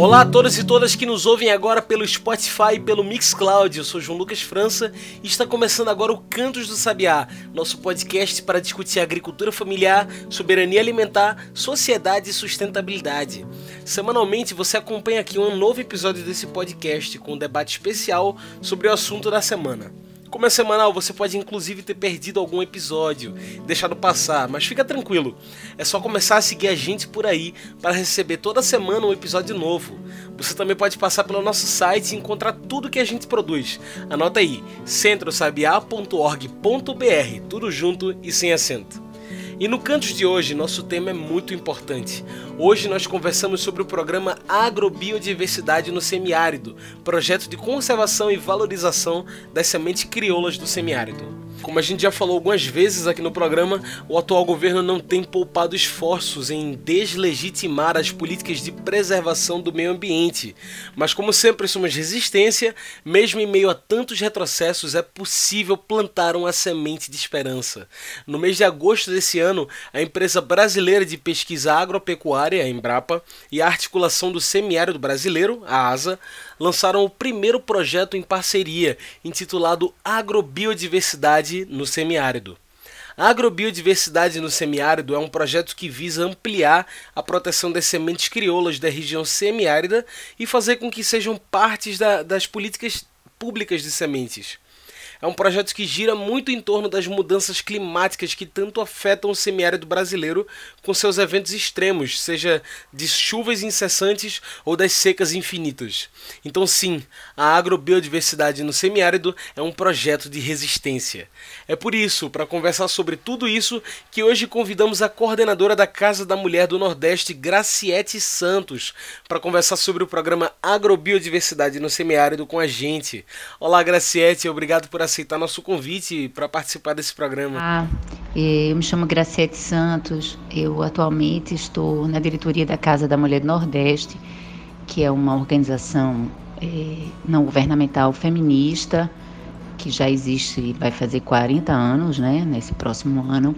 Olá a todos e todas que nos ouvem agora pelo Spotify e pelo Mixcloud. Eu sou João Lucas França e está começando agora o Cantos do Sabiá, nosso podcast para discutir agricultura familiar, soberania alimentar, sociedade e sustentabilidade. Semanalmente você acompanha aqui um novo episódio desse podcast com um debate especial sobre o assunto da semana. Como é semanal, você pode inclusive ter perdido algum episódio, deixado passar, mas fica tranquilo. É só começar a seguir a gente por aí para receber toda semana um episódio novo. Você também pode passar pelo nosso site e encontrar tudo que a gente produz. Anota aí, centrosabiá.org.br, tudo junto e sem acento. E no Cantos de hoje, nosso tema é muito importante. Hoje nós conversamos sobre o programa Agrobiodiversidade no Semiárido, projeto de conservação e valorização das sementes crioulas do semiárido. Como a gente já falou algumas vezes aqui no programa, o atual governo não tem poupado esforços em deslegitimar as políticas de preservação do meio ambiente. Mas, como sempre somos resistência, mesmo em meio a tantos retrocessos, é possível plantar uma semente de esperança. No mês de agosto desse ano, a empresa brasileira de pesquisa agropecuária, a Embrapa, e a articulação do semiárido brasileiro, a ASA, lançaram o primeiro projeto em parceria, intitulado Agrobiodiversidade no Semiárido. A agrobiodiversidade no semiárido é um projeto que visa ampliar a proteção das sementes crioulas da região semiárida e fazer com que sejam partes da, das políticas públicas de sementes. É um projeto que gira muito em torno das mudanças climáticas que tanto afetam o semiárido brasileiro com seus eventos extremos, seja de chuvas incessantes ou das secas infinitas. Então, sim, a agrobiodiversidade no semiárido é um projeto de resistência. É por isso, para conversar sobre tudo isso, que hoje convidamos a coordenadora da Casa da Mulher do Nordeste, Graciete Santos, para conversar sobre o programa Agrobiodiversidade no Semiárido com a gente. Olá, Graciete, obrigado por aceitar nosso convite para participar desse programa. Ah, eu me chamo Graciete Santos, eu atualmente estou na diretoria da Casa da Mulher do Nordeste, que é uma organização é, não governamental feminista, que já existe, vai fazer 40 anos, né, nesse próximo ano.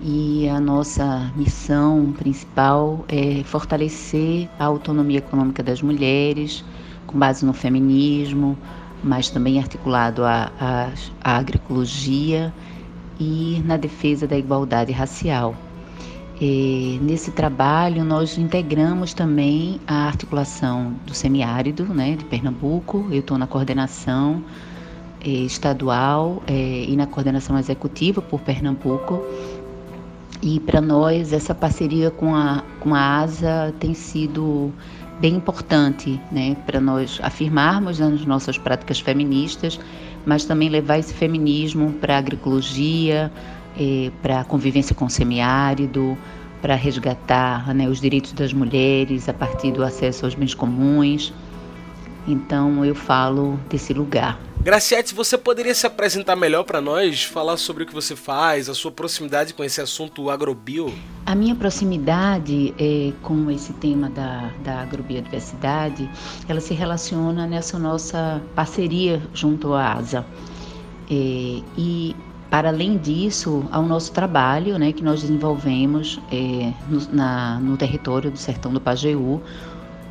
E a nossa missão principal é fortalecer a autonomia econômica das mulheres, com base no feminismo, mas também articulado à, à, à agroecologia e na defesa da igualdade racial. E nesse trabalho, nós integramos também a articulação do semiárido né, de Pernambuco. Eu estou na coordenação eh, estadual eh, e na coordenação executiva por Pernambuco. E para nós, essa parceria com a, com a ASA tem sido bem importante né, para nós afirmarmos nas nossas práticas feministas, mas também levar esse feminismo para a agroecologia, eh, para a convivência com o semiárido, para resgatar né, os direitos das mulheres a partir do acesso aos bens comuns. Então eu falo desse lugar. Graciete, você poderia se apresentar melhor para nós, falar sobre o que você faz, a sua proximidade com esse assunto agrobio? A minha proximidade é, com esse tema da, da agrobiodiversidade, ela se relaciona nessa nossa parceria junto à ASA. É, e para além disso, ao nosso trabalho né, que nós desenvolvemos é, no, na, no território do Sertão do Pajeú,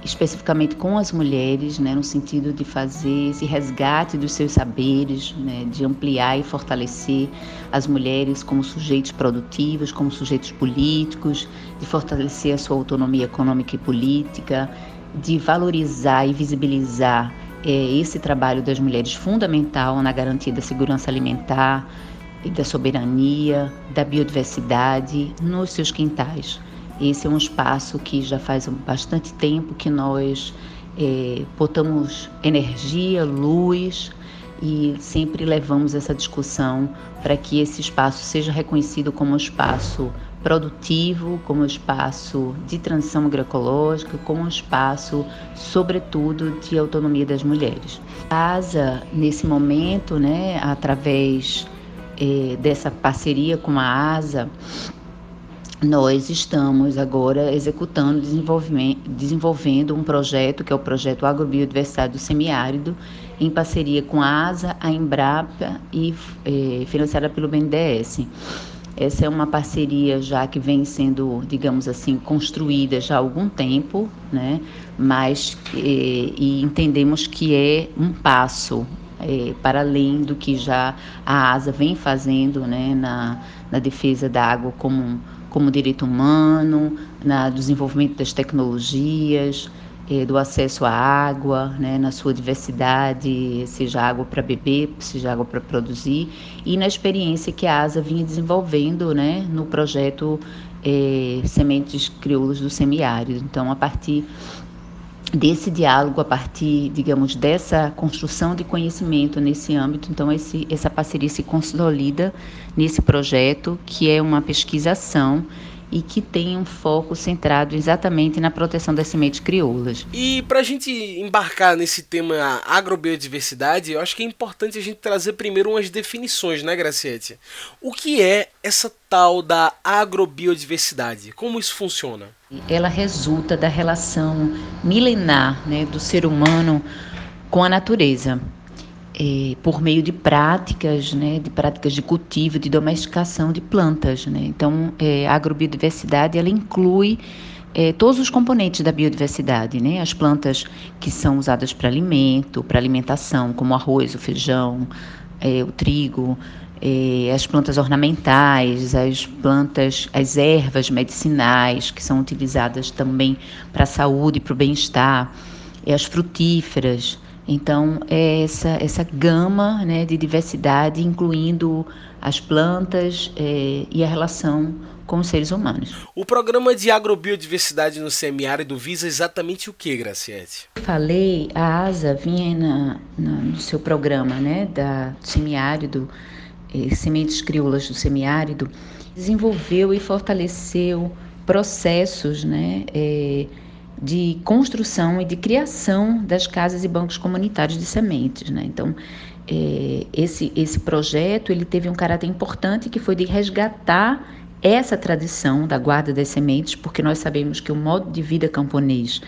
especificamente com as mulheres, né, no sentido de fazer esse resgate dos seus saberes, né, de ampliar e fortalecer as mulheres como sujeitos produtivos, como sujeitos políticos, de fortalecer a sua autonomia econômica e política, de valorizar e visibilizar é, esse trabalho das mulheres fundamental na garantia da segurança alimentar e da soberania, da biodiversidade nos seus quintais. Esse é um espaço que já faz bastante tempo que nós é, botamos energia, luz e sempre levamos essa discussão para que esse espaço seja reconhecido como um espaço produtivo, como um espaço de transição agroecológica, como um espaço, sobretudo, de autonomia das mulheres. ASA, nesse momento, né, através é, dessa parceria com a ASA, nós estamos agora executando, desenvolvendo um projeto que é o projeto Agrobiodiversidade do Semiárido, em parceria com a ASA, a Embrapa e eh, financiada pelo BNDES. Essa é uma parceria já que vem sendo, digamos assim, construída já há algum tempo, né? Mas e, e entendemos que é um passo é, para além do que já a ASA vem fazendo, né? Na, na defesa da água como como direito humano, no desenvolvimento das tecnologias, eh, do acesso à água, né, na sua diversidade, seja água para beber, seja água para produzir, e na experiência que a ASA vinha desenvolvendo né, no projeto eh, Sementes Crioulas do Semiárido. Então, a partir desse diálogo, a partir, digamos, dessa construção de conhecimento nesse âmbito, então esse, essa parceria se consolida nesse projeto, que é uma pesquisação e que tem um foco centrado exatamente na proteção das sementes crioulas. E para a gente embarcar nesse tema agrobiodiversidade, eu acho que é importante a gente trazer primeiro umas definições, né, Graciete? O que é essa tal da agrobiodiversidade? Como isso funciona? Ela resulta da relação milenar né, do ser humano com a natureza é, por meio de práticas, né, de práticas de cultivo, de domesticação de plantas. Né? Então, é, a agrobiodiversidade ela inclui é, todos os componentes da biodiversidade, né? As plantas que são usadas para alimento, para alimentação, como o arroz, o feijão, é, o trigo, as plantas ornamentais, as plantas, as ervas medicinais que são utilizadas também para a saúde e para o bem-estar, as frutíferas, então, é essa, essa gama né, de diversidade, incluindo as plantas é, e a relação com os seres humanos. O programa de agrobiodiversidade no semiárido visa exatamente o que, Graciete? Falei, a ASA vinha na, na, no seu programa né, da semiárido, eh, Sementes Crioulas do Semiárido, desenvolveu e fortaleceu processos né, eh, de construção e de criação das casas e bancos comunitários de sementes. Né? Então, é, esse, esse projeto ele teve um caráter importante que foi de resgatar essa tradição da guarda das sementes, porque nós sabemos que o modo de vida camponês,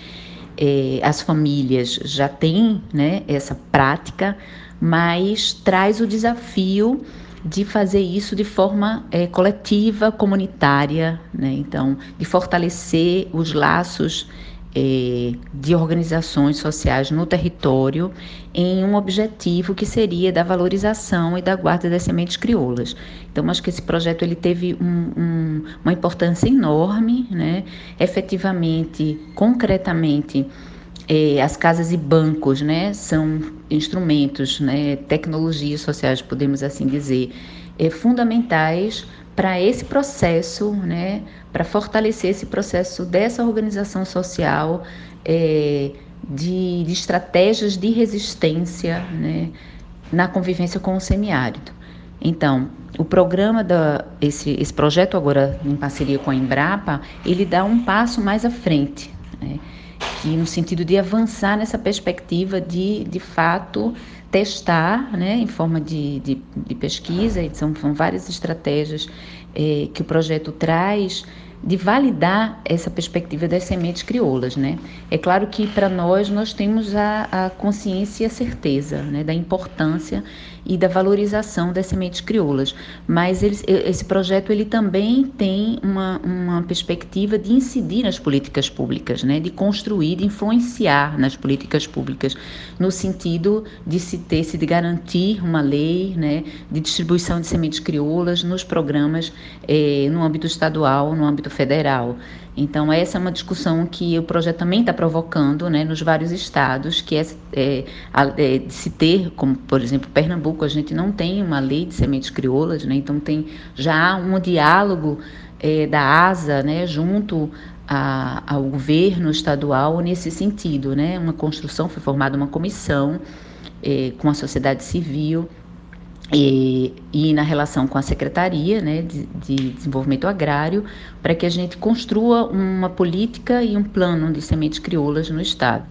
é, as famílias já têm né, essa prática, mas traz o desafio de fazer isso de forma é, coletiva, comunitária, né? então, de fortalecer os laços é, de organizações sociais no território em um objetivo que seria da valorização e da guarda das sementes crioulas. Então, acho que esse projeto ele teve um, um, uma importância enorme, né? efetivamente, concretamente, é, as casas e bancos né, são instrumentos, né, tecnologias sociais, podemos assim dizer, é, fundamentais para esse processo, né, para fortalecer esse processo dessa organização social, é, de, de, estratégias de resistência né, na convivência com o semiárido. Então, o programa da esse, esse projeto agora em parceria com a Embrapa, ele dá um passo mais à frente, né, que no sentido de avançar nessa perspectiva de, de fato, testar, né, em forma de, de, de pesquisa, e são, são várias estratégias é, que o projeto traz de validar essa perspectiva das sementes crioulas, né? É claro que para nós nós temos a, a consciência e a certeza, né, da importância e da valorização das sementes crioulas, mas eles, esse projeto ele também tem uma, uma perspectiva de incidir nas políticas públicas, né, de construir, de influenciar nas políticas públicas, no sentido de se ter, se de garantir uma lei, né, de distribuição de sementes crioulas nos programas eh, no âmbito estadual, no âmbito federal. Então, essa é uma discussão que o projeto também está provocando né, nos vários estados, que é, é, é, se ter, como por exemplo Pernambuco, a gente não tem uma lei de sementes crioulas, né, então tem já um diálogo é, da ASA né, junto a, ao governo estadual nesse sentido. Né, uma construção, foi formada uma comissão é, com a sociedade civil e, e, na relação com a Secretaria né, de, de Desenvolvimento Agrário, para que a gente construa uma política e um plano de sementes crioulas no Estado.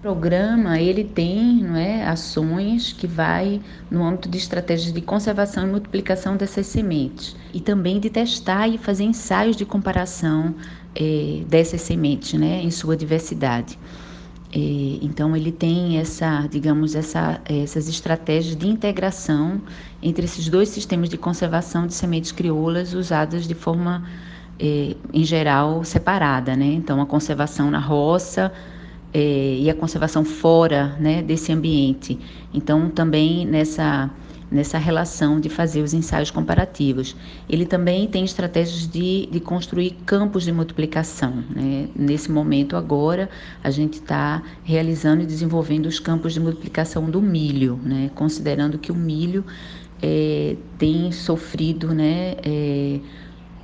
programa ele tem não é, ações que vai no âmbito de estratégias de conservação e multiplicação dessas sementes e também de testar e fazer ensaios de comparação é, dessas sementes né, em sua diversidade. É, então ele tem essa, digamos, essa, essas estratégias de integração entre esses dois sistemas de conservação de sementes crioulas usadas de forma, é, em geral, separada. Né? Então a conservação na roça é, e a conservação fora né, desse ambiente. Então, também nessa, nessa relação de fazer os ensaios comparativos. Ele também tem estratégias de, de construir campos de multiplicação. Né? Nesse momento, agora, a gente está realizando e desenvolvendo os campos de multiplicação do milho, né? considerando que o milho é, tem sofrido né, é,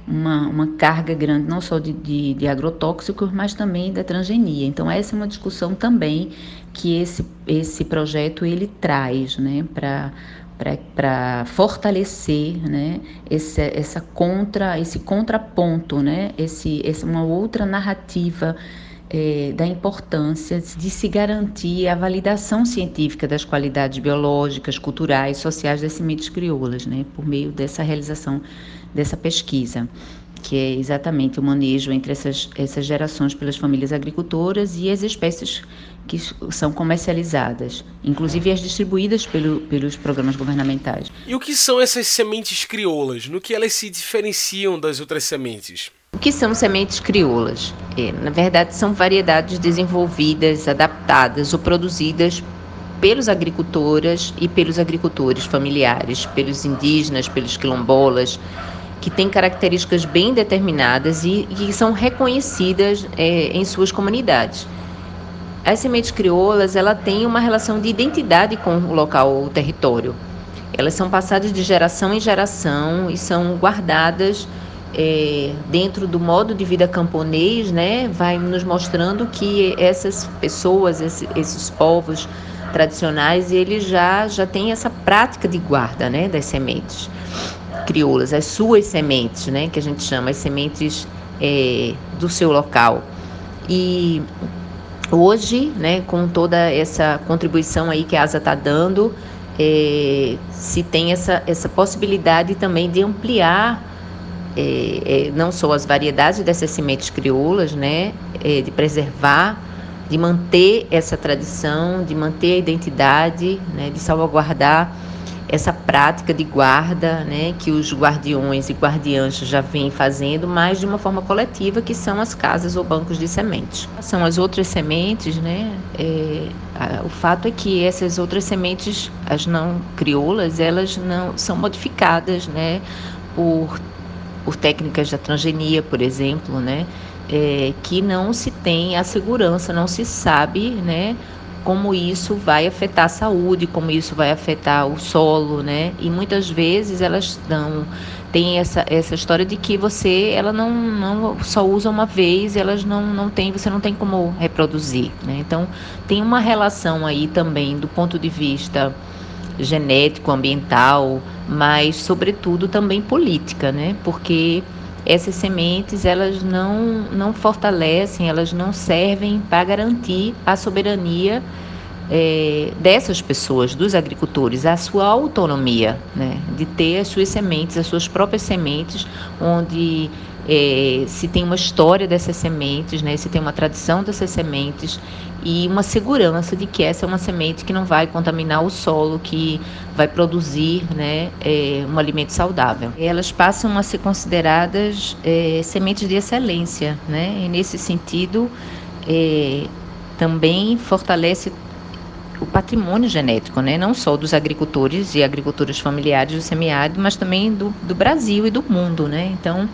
uma, uma carga grande, não só de, de, de, agrotóxicos, mas também da transgenia. Então, essa é uma discussão também que esse, esse projeto ele traz né, para fortalecer né, esse, essa contra, esse contraponto, né, esse, essa, uma outra narrativa é, da importância de se garantir a validação científica das qualidades biológicas, culturais, sociais das sementes crioulas, né, por meio dessa realização dessa pesquisa, que é exatamente o manejo entre essas, essas gerações pelas famílias agricultoras e as espécies que são comercializadas, inclusive as distribuídas pelo, pelos programas governamentais. E o que são essas sementes crioulas? No que elas se diferenciam das outras sementes? O que são sementes crioulas? É, na verdade, são variedades desenvolvidas, adaptadas ou produzidas pelos agricultoras e pelos agricultores familiares, pelos indígenas, pelos quilombolas, que têm características bem determinadas e, que são reconhecidas é, em suas comunidades. As sementes crioulas, ela tem uma relação de identidade com o local, o território. Elas são passadas de geração em geração e são guardadas é, dentro do modo de vida camponês, né, vai nos mostrando que essas pessoas, esses, esses povos tradicionais, eles já, já têm essa prática de guarda né, das sementes crioulas, as suas sementes, né, que a gente chama as sementes é, do seu local. E hoje, né, com toda essa contribuição aí que a ASA está dando, é, se tem essa, essa possibilidade também de ampliar é, é, não só as variedades dessas sementes crioulas, né, é, de preservar, de manter essa tradição, de manter a identidade, né, de salvaguardar essa prática de guarda, né, que os guardiões e guardiãs já vêm fazendo, mas de uma forma coletiva, que são as casas ou bancos de sementes. São as outras sementes, né, é, a, o fato é que essas outras sementes, as não crioulas, elas não são modificadas, né, por por técnicas da transgenia, por exemplo, né, é, que não se tem a segurança, não se sabe, né, como isso vai afetar a saúde, como isso vai afetar o solo, né, e muitas vezes elas dão tem essa, essa história de que você ela não, não só usa uma vez, elas não, não tem, você não tem como reproduzir, né? Então tem uma relação aí também do ponto de vista genético, ambiental, mas sobretudo também política, né? Porque essas sementes elas não não fortalecem, elas não servem para garantir a soberania é, dessas pessoas, dos agricultores, a sua autonomia, né? De ter as suas sementes, as suas próprias sementes, onde é, se tem uma história dessas sementes, né? Se tem uma tradição dessas sementes e uma segurança de que essa é uma semente que não vai contaminar o solo, que vai produzir né, é, um alimento saudável. Elas passam a ser consideradas é, sementes de excelência, né? E nesse sentido, é, também fortalece o patrimônio genético, né? não só dos agricultores e agricultoras familiares do semiárido, mas também do, do Brasil e do mundo. Né? Então,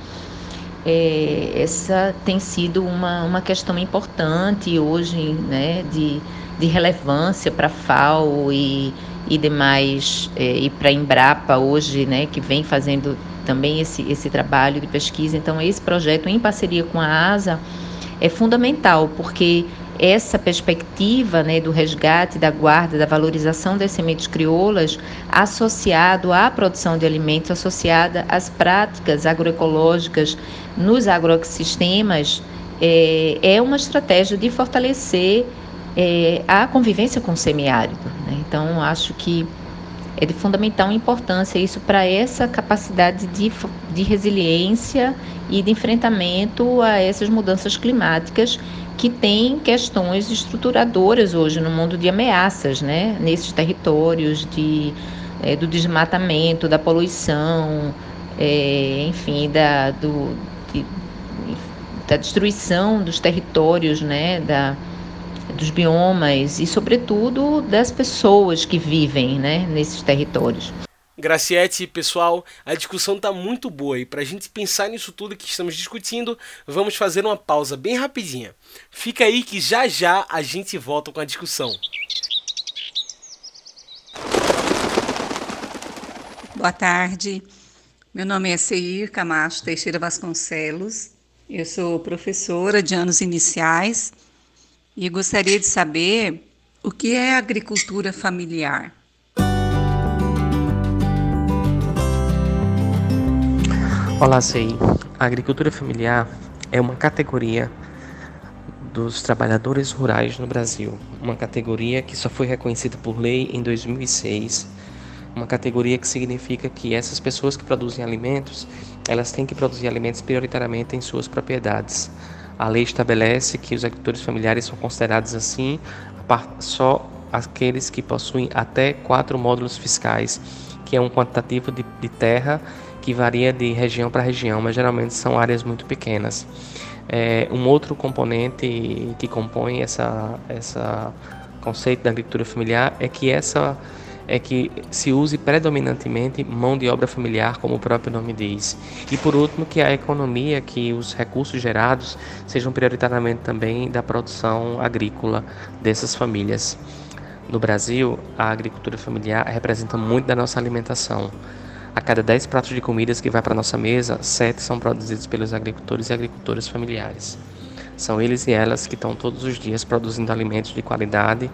é, essa tem sido uma, uma questão importante hoje, né, de, de relevância para a FAO e, e demais, é, e para a Embrapa hoje, né, que vem fazendo também esse, esse trabalho de pesquisa. Então, esse projeto, em parceria com a ASA, é fundamental, porque essa perspectiva né, do resgate, da guarda, da valorização das sementes crioulas, associado à produção de alimentos, associada às práticas agroecológicas nos agroecossistemas, é, é uma estratégia de fortalecer é, a convivência com o semiárido. Né? Então, acho que é de fundamental importância isso para essa capacidade de, de resiliência e de enfrentamento a essas mudanças climáticas que tem questões estruturadoras hoje no mundo de ameaças, né? Nesses territórios de, é, do desmatamento, da poluição, é, enfim, da, do, de, da destruição dos territórios, né? Da, dos biomas e, sobretudo, das pessoas que vivem né, nesses territórios. Graciete, pessoal, a discussão está muito boa e para a gente pensar nisso tudo que estamos discutindo, vamos fazer uma pausa bem rapidinha. Fica aí que já já a gente volta com a discussão. Boa tarde, meu nome é Seir Camacho Teixeira Vasconcelos, eu sou professora de anos iniciais e gostaria de saber o que é agricultura familiar. Olá, Sei. A agricultura familiar é uma categoria dos trabalhadores rurais no Brasil, uma categoria que só foi reconhecida por lei em 2006, uma categoria que significa que essas pessoas que produzem alimentos, elas têm que produzir alimentos prioritariamente em suas propriedades. A lei estabelece que os agricultores familiares são considerados assim só aqueles que possuem até quatro módulos fiscais, que é um quantitativo de, de terra que varia de região para região, mas geralmente são áreas muito pequenas. É, um outro componente que compõe essa, essa conceito da agricultura familiar é que essa é que se use predominantemente mão de obra familiar, como o próprio nome diz. E por último, que a economia, que os recursos gerados sejam prioritariamente também da produção agrícola dessas famílias. No Brasil, a agricultura familiar representa muito da nossa alimentação. A cada 10 pratos de comidas que vai para nossa mesa, 7 são produzidos pelos agricultores e agricultoras familiares. São eles e elas que estão todos os dias produzindo alimentos de qualidade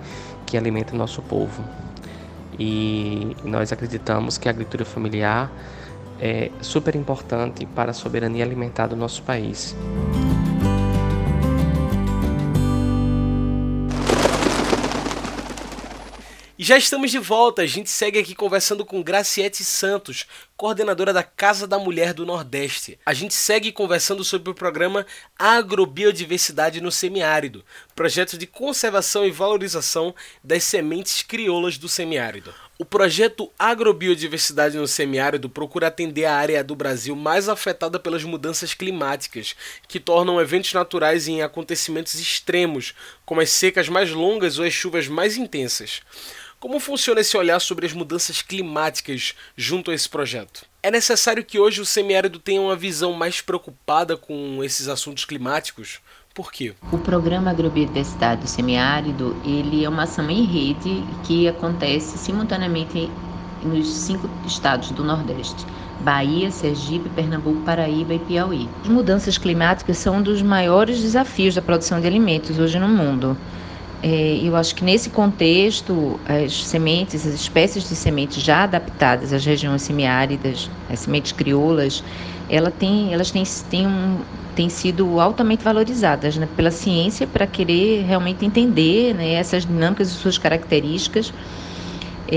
que alimentam nosso povo e nós acreditamos que a agricultura familiar é super importante para a soberania alimentar do nosso país. E já estamos de volta, a gente segue aqui conversando com Graciete Santos, coordenadora da Casa da Mulher do Nordeste. A gente segue conversando sobre o programa Agrobiodiversidade no Semiárido, projeto de conservação e valorização das sementes crioulas do semiárido. O projeto Agrobiodiversidade no Semiárido procura atender a área do Brasil mais afetada pelas mudanças climáticas, que tornam eventos naturais em acontecimentos extremos, como as secas mais longas ou as chuvas mais intensas. Como funciona esse olhar sobre as mudanças climáticas junto a esse projeto? É necessário que hoje o semiárido tenha uma visão mais preocupada com esses assuntos climáticos? Por quê? O programa Agrobiodiversidade do Semiárido, ele é uma ação em rede que acontece simultaneamente nos cinco estados do Nordeste. Bahia, Sergipe, Pernambuco, Paraíba e Piauí. As mudanças climáticas são um dos maiores desafios da produção de alimentos hoje no mundo. É, eu acho que nesse contexto, as sementes, as espécies de sementes já adaptadas às regiões semiáridas, as sementes crioulas, ela tem, elas têm, têm, um, têm sido altamente valorizadas né, pela ciência para querer realmente entender né, essas dinâmicas e suas características é,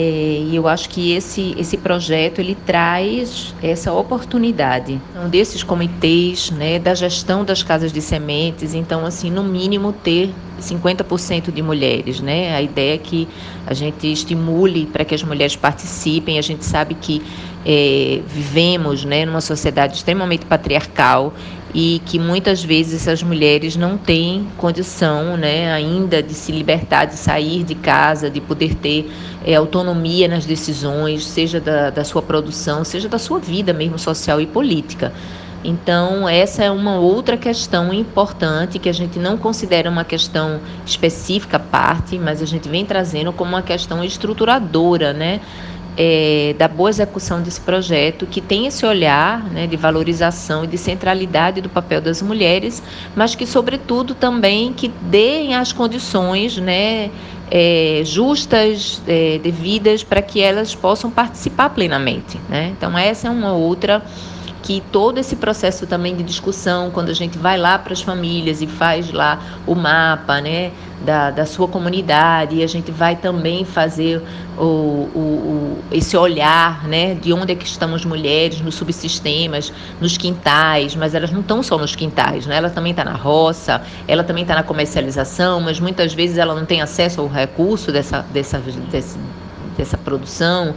e eu acho que esse, esse projeto ele traz essa oportunidade então, desses comitês, né, da gestão das casas de sementes. Então, assim, no mínimo ter 50% de mulheres, né? A ideia é que a gente estimule para que as mulheres participem. A gente sabe que é, vivemos, né, numa sociedade extremamente patriarcal e que muitas vezes essas mulheres não têm condição né, ainda de se libertar, de sair de casa, de poder ter é, autonomia nas decisões, seja da, da sua produção, seja da sua vida mesmo social e política. Então, essa é uma outra questão importante que a gente não considera uma questão específica à parte, mas a gente vem trazendo como uma questão estruturadora, né? É, da boa execução desse projeto, que tem esse olhar né, de valorização e de centralidade do papel das mulheres, mas que, sobretudo, também que deem as condições né, é, justas, é, devidas, para que elas possam participar plenamente. Né? Então, essa é uma outra que todo esse processo também de discussão, quando a gente vai lá para as famílias e faz lá o mapa né, da, da sua comunidade, e a gente vai também fazer o, o, o, esse olhar né, de onde é que estão as mulheres nos subsistemas, nos quintais, mas elas não estão só nos quintais, né? ela também está na roça, ela também está na comercialização, mas muitas vezes ela não tem acesso ao recurso dessa, dessa, dessa, dessa produção.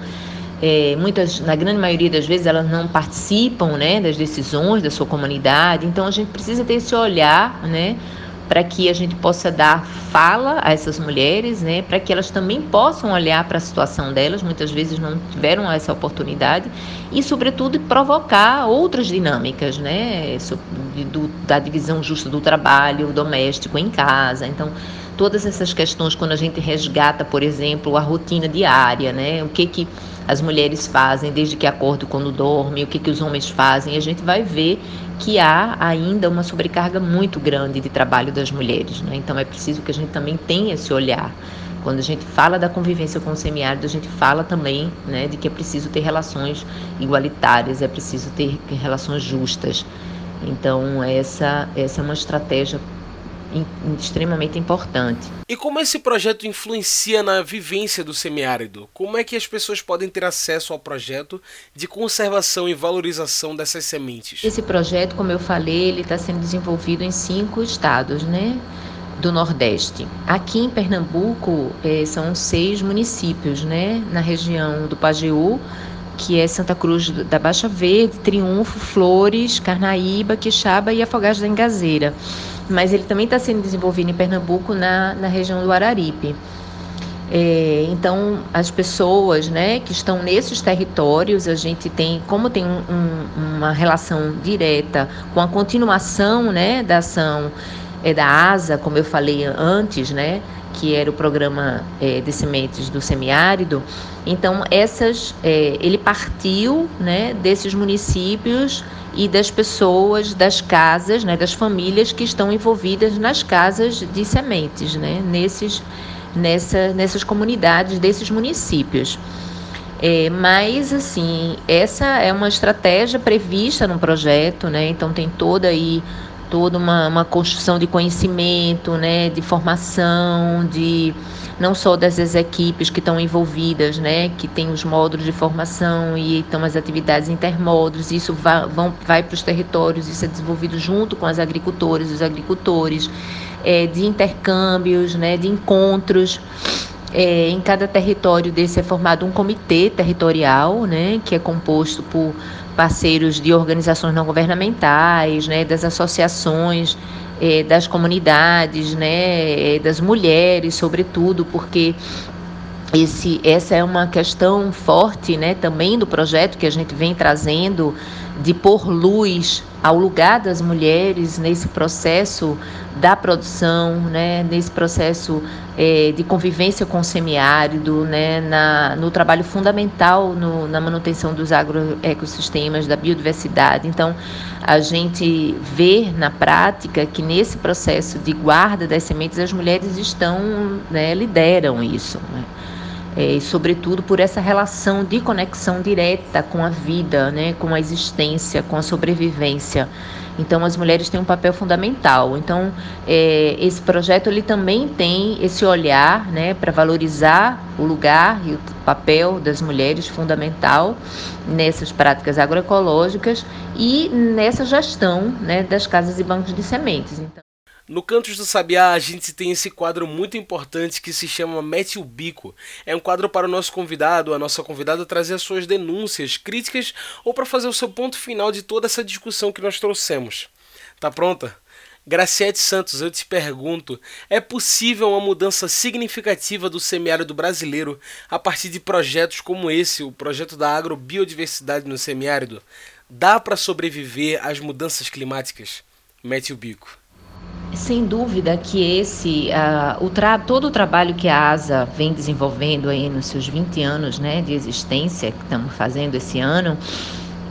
É, muitas, na grande maioria das vezes, elas não participam né, das decisões da sua comunidade. Então, a gente precisa ter esse olhar, né, para que a gente possa dar fala a essas mulheres, né, para que elas também possam olhar para a situação delas, muitas vezes não tiveram essa oportunidade, e, sobretudo, provocar outras dinâmicas, né, do, da divisão justa do trabalho doméstico em casa. Então, todas essas questões, quando a gente resgata, por exemplo, a rotina diária, né, o que que as mulheres fazem desde que acordam quando dormem, o que, que os homens fazem, a gente vai ver que há ainda uma sobrecarga muito grande de trabalho das mulheres. Né? Então é preciso que a gente também tenha esse olhar. Quando a gente fala da convivência com o semiárido, a gente fala também né, de que é preciso ter relações igualitárias, é preciso ter relações justas. Então, essa, essa é uma estratégia extremamente importante. E como esse projeto influencia na vivência do semiárido? Como é que as pessoas podem ter acesso ao projeto de conservação e valorização dessas sementes? Esse projeto, como eu falei, ele está sendo desenvolvido em cinco estados, né? do Nordeste. Aqui em Pernambuco eh, são seis municípios, né? Na região do Pajeú, que é Santa Cruz da Baixa Verde, Triunfo, Flores, Carnaíba, Quixaba e Afogados da Engazeira mas ele também está sendo desenvolvido em Pernambuco, na, na região do Araripe. É, então, as pessoas né, que estão nesses territórios, a gente tem, como tem um, um, uma relação direta com a continuação né, da ação é, da ASA, como eu falei antes, né, que era o programa é, de sementes do semiárido. Então, essas, é, ele partiu né, desses municípios e das pessoas, das casas, né, das famílias que estão envolvidas nas casas de sementes, né, nesses, nessa, nessas comunidades desses municípios. É, mas, assim, essa é uma estratégia prevista no projeto, né? Então tem toda aí toda uma, uma construção de conhecimento, né, de formação, de não só das equipes que estão envolvidas, né, que tem os módulos de formação e então as atividades intermódulos, isso vai, vão, vai para os territórios, isso é desenvolvido junto com as agricultoras, os agricultores, é, de intercâmbios, né, de encontros. É, em cada território desse é formado um comitê territorial, né, que é composto por parceiros de organizações não governamentais, né, das associações, eh, das comunidades, né, eh, das mulheres, sobretudo, porque esse, essa é uma questão forte né, também do projeto que a gente vem trazendo de pôr luz ao lugar das mulheres nesse processo da produção, né, nesse processo é, de convivência com o semiárido, né, na, no trabalho fundamental no, na manutenção dos agroecossistemas, da biodiversidade. Então, a gente vê na prática que nesse processo de guarda das sementes as mulheres estão, né, lideram isso. Né é, sobretudo por essa relação de conexão direta com a vida, né, com a existência, com a sobrevivência. Então as mulheres têm um papel fundamental. Então é, esse projeto ele também tem esse olhar, né, para valorizar o lugar e o papel das mulheres fundamental nessas práticas agroecológicas e nessa gestão, né, das casas e bancos de sementes. Então, no Cantos do Sabiá, a gente tem esse quadro muito importante que se chama Mete o Bico. É um quadro para o nosso convidado, a nossa convidada, trazer as suas denúncias, críticas ou para fazer o seu ponto final de toda essa discussão que nós trouxemos. Tá pronta? Graciete Santos, eu te pergunto: é possível uma mudança significativa do semiárido brasileiro a partir de projetos como esse, o projeto da agrobiodiversidade no semiárido? Dá para sobreviver às mudanças climáticas? Mete o bico. Sem dúvida que esse, uh, o tra todo o trabalho que a ASA vem desenvolvendo aí nos seus 20 anos né, de existência, que estamos fazendo esse ano,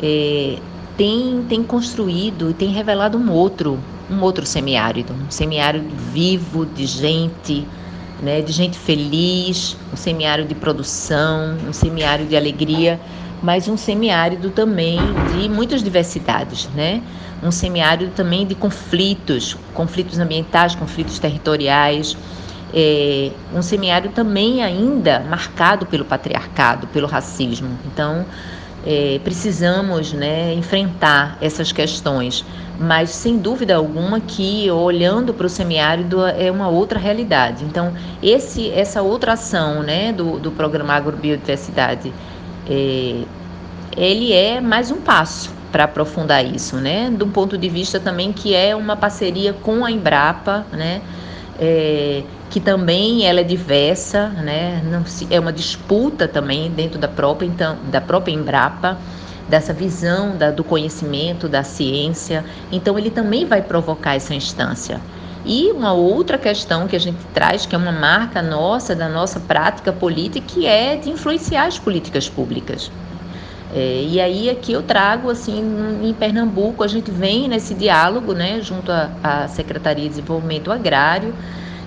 é, tem, tem construído e tem revelado um outro, um outro semiárido, um semiárido vivo, de gente, né, de gente feliz, um semiárido de produção, um semiárido de alegria, mas um semiárido também de muitas diversidades, né? Um semiárido também de conflitos, conflitos ambientais, conflitos territoriais, é, um semiárido também ainda marcado pelo patriarcado, pelo racismo. Então, é, precisamos né, enfrentar essas questões, mas sem dúvida alguma que olhando para o semiárido é uma outra realidade. Então, esse, essa outra ação né, do, do programa Agrobiodiversidade, é, ele é mais um passo para aprofundar isso, né? Do ponto de vista também que é uma parceria com a Embrapa, né? É, que também ela é diversa, né? Não se, é uma disputa também dentro da própria então da própria Embrapa dessa visão da, do conhecimento da ciência. Então ele também vai provocar essa instância. E uma outra questão que a gente traz, que é uma marca nossa da nossa prática política, que é de influenciar as políticas públicas. É, e aí aqui eu trago assim em Pernambuco a gente vem nesse diálogo, né, junto à Secretaria de Desenvolvimento Agrário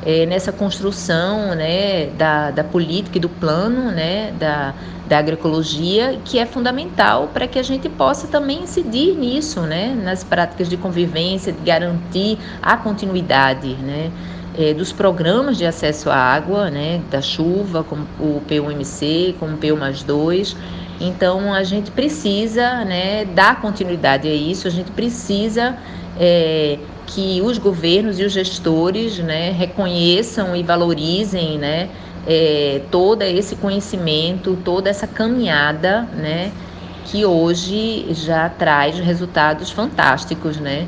é, nessa construção né, da, da política e do plano né, da, da agroecologia, que é fundamental para que a gente possa também incidir nisso, né, nas práticas de convivência, de garantir a continuidade. Né, é, dos programas de acesso à água, né, da chuva, como o PUMC, como o PU mais 2. Então, a gente precisa né, dar continuidade a isso, a gente precisa é, que os governos e os gestores né, reconheçam e valorizem né, é, todo esse conhecimento, toda essa caminhada né, que hoje já traz resultados fantásticos né,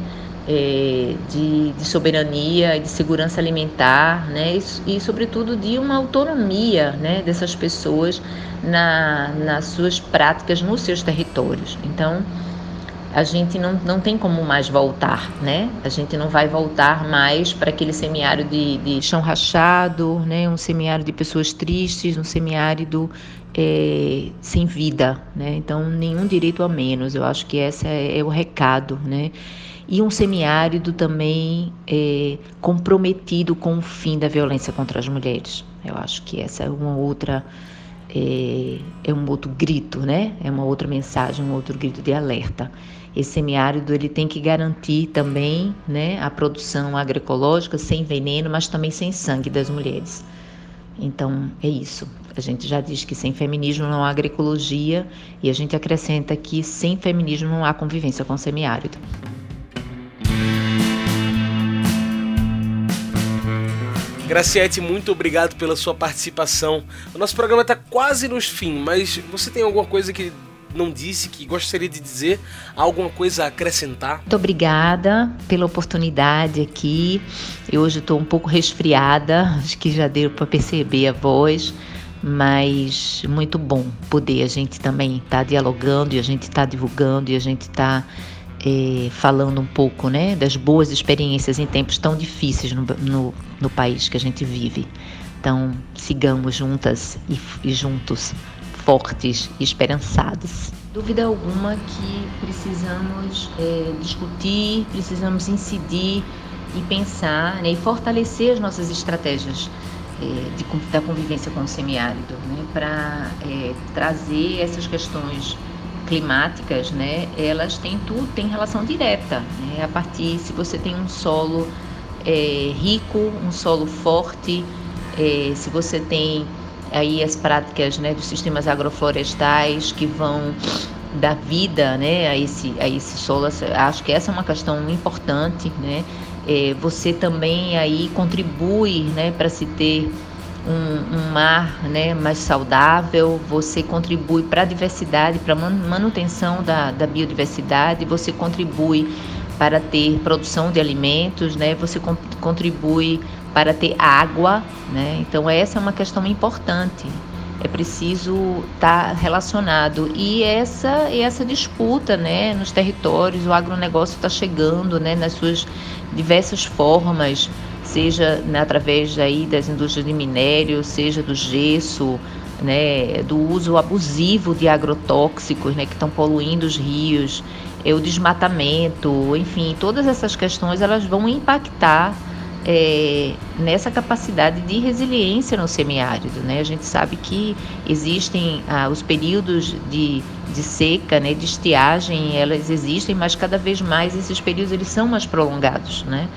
é, de, de, soberania, de segurança alimentar né, e, e, sobretudo, de uma autonomia né, dessas pessoas na, nas suas práticas nos seus territórios. Então, a gente não, não tem como mais voltar, né? A gente não vai voltar mais para aquele semiárido de, de, chão rachado, né? Um semiárido de pessoas tristes, um semiárido é, sem vida, né? Então, nenhum direito a menos. Eu acho que esse é, é o recado, né? E um semiárido também é, comprometido com o fim da violência contra as mulheres. Eu acho que essa é uma outra é, é um outro grito, né? É uma outra mensagem, um outro grito de alerta. Esse semiárido ele tem que garantir também né, a produção agroecológica sem veneno, mas também sem sangue das mulheres. Então é isso. A gente já diz que sem feminismo não há agroecologia e a gente acrescenta que sem feminismo não há convivência com o semiárido. Graciete, muito obrigado pela sua participação. O nosso programa está quase nos fim, mas você tem alguma coisa que não disse, que gostaria de dizer? Alguma coisa a acrescentar? Muito obrigada pela oportunidade aqui. Eu hoje estou um pouco resfriada, acho que já deu para perceber a voz, mas muito bom poder a gente também estar tá dialogando e a gente está divulgando e a gente está é, falando um pouco né, das boas experiências em tempos tão difíceis no, no, no país que a gente vive. Então, sigamos juntas e, e juntos fortes e esperançados. Dúvida alguma que precisamos é, discutir, precisamos incidir e pensar né, e fortalecer as nossas estratégias é, de, da convivência com o semiárido, né, para é, trazer essas questões climáticas, né, elas têm tudo, tem relação direta, né, a partir se você tem um solo é, rico, um solo forte, é, se você tem aí as práticas né, dos sistemas agroflorestais que vão dar vida né, a, esse, a esse solo. Acho que essa é uma questão importante. Né? É, você também aí contribui né, para se ter um, um, mar né, mais saudável, você contribui para a diversidade, para a manutenção da, da biodiversidade, você contribui para ter produção de alimentos, né? Você contribui para ter água, né? Então essa é uma questão importante. É preciso estar tá relacionado e essa essa disputa, né, nos territórios, o agronegócio está chegando, né, nas suas diversas formas, seja né, através aí das indústrias de minério, seja do gesso, né, do uso abusivo de agrotóxicos, né, que estão poluindo os rios é o desmatamento, enfim, todas essas questões elas vão impactar é, nessa capacidade de resiliência no semiárido. Né? A gente sabe que existem ah, os períodos de, de seca, né, de estiagem, elas existem, mas cada vez mais esses períodos eles são mais prolongados. Né?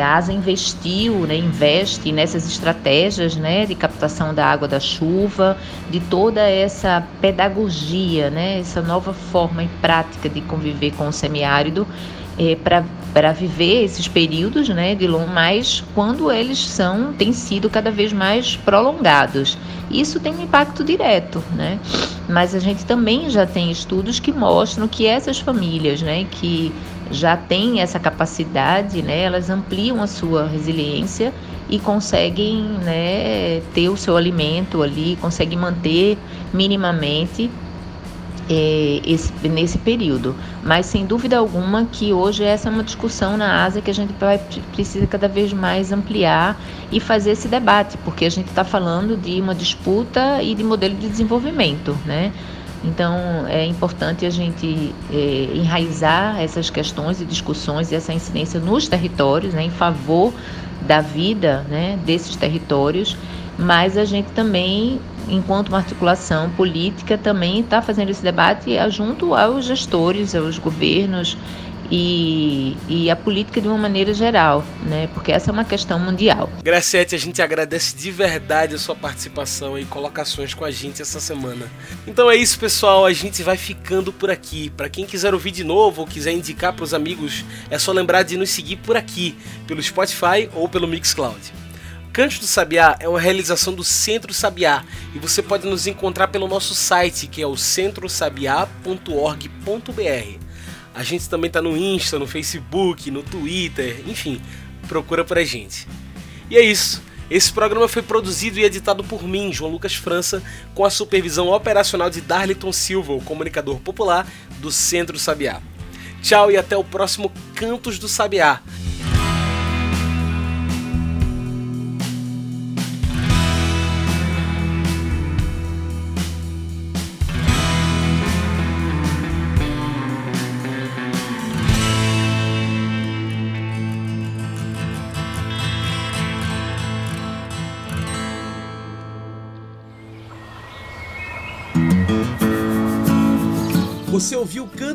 A ASA investiu, né, investe nessas estratégias né, de captação da água da chuva, de toda essa pedagogia, né, essa nova forma e prática de conviver com o semiárido é, para viver esses períodos né, de long, mas quando eles são, têm sido cada vez mais prolongados. Isso tem um impacto direto, né? Mas a gente também já tem estudos que mostram que essas famílias, né, que já têm essa capacidade, né, elas ampliam a sua resiliência e conseguem né, ter o seu alimento ali, conseguem manter minimamente é, esse, nesse período. Mas sem dúvida alguma que hoje essa é uma discussão na Ásia que a gente vai, precisa cada vez mais ampliar e fazer esse debate, porque a gente está falando de uma disputa e de modelo de desenvolvimento, né? Então é importante a gente é, enraizar essas questões e discussões e essa incidência nos territórios, né, em favor da vida né, desses territórios, mas a gente também enquanto uma articulação política, também está fazendo esse debate junto aos gestores, aos governos e, e, a política de uma maneira geral, né? Porque essa é uma questão mundial. Graciete, a gente agradece de verdade a sua participação e colocações com a gente essa semana. Então é isso, pessoal. A gente vai ficando por aqui. Para quem quiser ouvir de novo ou quiser indicar para os amigos, é só lembrar de nos seguir por aqui, pelo Spotify ou pelo Mixcloud. Canto do Sabiá é uma realização do Centro Sabiá e você pode nos encontrar pelo nosso site que é o centrosabiá.org.br. A gente também está no Insta, no Facebook, no Twitter, enfim, procura por a gente. E é isso. Esse programa foi produzido e editado por mim, João Lucas França, com a supervisão operacional de Darliton Silva, o comunicador popular do Centro Sabiá. Tchau e até o próximo Cantos do Sabiá.